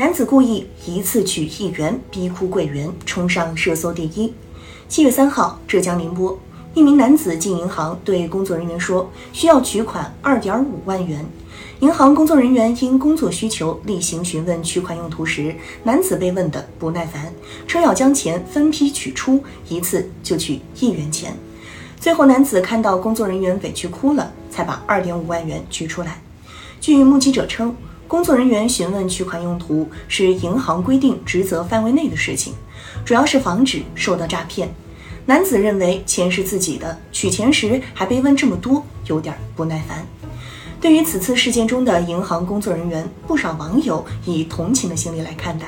男子故意一次取一元逼哭柜员，冲上热搜第一。七月三号，浙江宁波，一名男子进银行对工作人员说需要取款二点五万元。银行工作人员因工作需求例行询问取款用途时，男子被问得不耐烦，称要将钱分批取出，一次就取一元钱。最后，男子看到工作人员委屈哭了，才把二点五万元取出来。据目击者称，工作人员询问取款用途是银行规定职责范围内的事情，主要是防止受到诈骗。男子认为钱是自己的，取钱时还被问这么多，有点不耐烦。对于此次事件中的银行工作人员，不少网友以同情的心理来看待。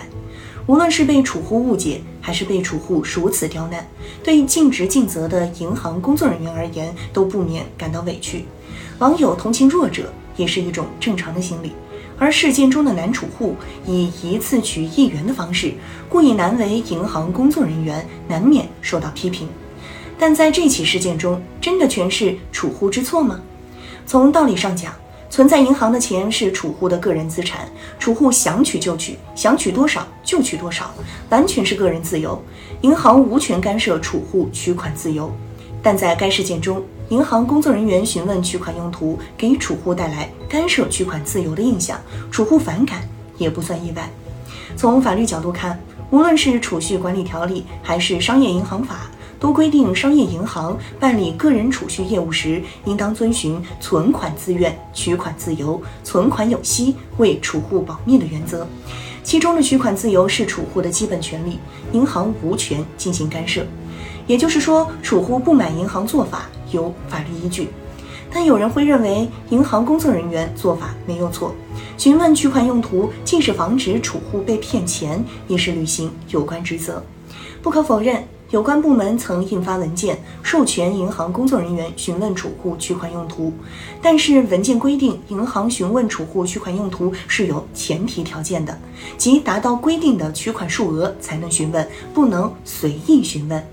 无论是被储户误解，还是被储户如此刁难，对尽职尽责的银行工作人员而言，都不免感到委屈。网友同情弱者也是一种正常的心理。而事件中的男储户以一次取一元的方式，故意难为银行工作人员，难免受到批评。但在这起事件中，真的全是储户之错吗？从道理上讲，存在银行的钱是储户的个人资产，储户想取就取，想取多少就取多少，完全是个人自由，银行无权干涉储户取款自由。但在该事件中，银行工作人员询问取款用途，给储户带来干涉取款自由的印象，储户反感也不算意外。从法律角度看，无论是储蓄管理条例还是商业银行法。都规定，商业银行办理个人储蓄业务时，应当遵循存款自愿、取款自由、存款有息、为储户保密的原则。其中的取款自由是储户的基本权利，银行无权进行干涉。也就是说，储户不满银行做法有法律依据。但有人会认为，银行工作人员做法没有错，询问取款用途既是防止储户被骗钱，也是履行有关职责。不可否认。有关部门曾印发文件，授权银行工作人员询问储户取款用途，但是文件规定，银行询问储户取款用途是有前提条件的，即达到规定的取款数额才能询问，不能随意询问。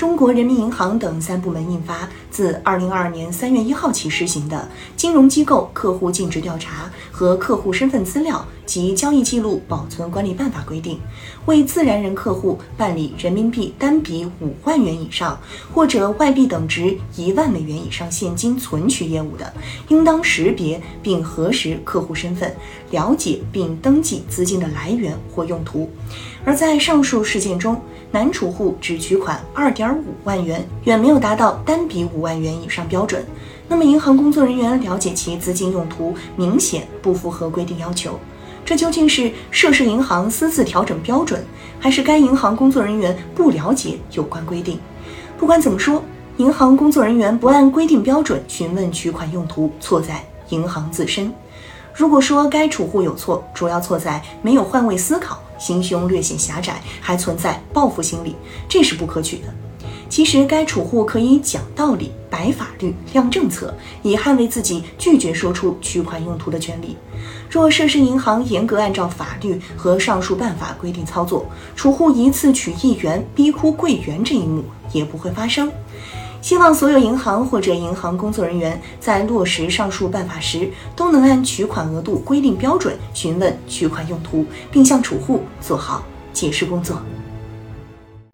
中国人民银行等三部门印发自二零二二年三月一号起施行的《金融机构客户尽职调查和客户身份资料及交易记录保存管理办法》规定，为自然人客户办理人民币单笔五万元以上或者外币等值一万美元以上现金存取业务的，应当识别并核实客户身份，了解并登记资金的来源或用途。而在上述事件中，男储户只取款二点五万元，远没有达到单笔五万元以上标准。那么，银行工作人员了解其资金用途，明显不符合规定要求。这究竟是涉事银行私自调整标准，还是该银行工作人员不了解有关规定？不管怎么说，银行工作人员不按规定标准询问取款用途，错在银行自身。如果说该储户有错，主要错在没有换位思考。心胸略显狭窄，还存在报复心理，这是不可取的。其实，该储户可以讲道理、摆法律、亮政策，以捍卫自己拒绝说出取款用途的权利。若涉事银行严格按照法律和上述办法规定操作，储户一次取一元逼哭柜员这一幕也不会发生。希望所有银行或者银行工作人员在落实上述办法时，都能按取款额度规定标准询问取款用途，并向储户做好解释工作。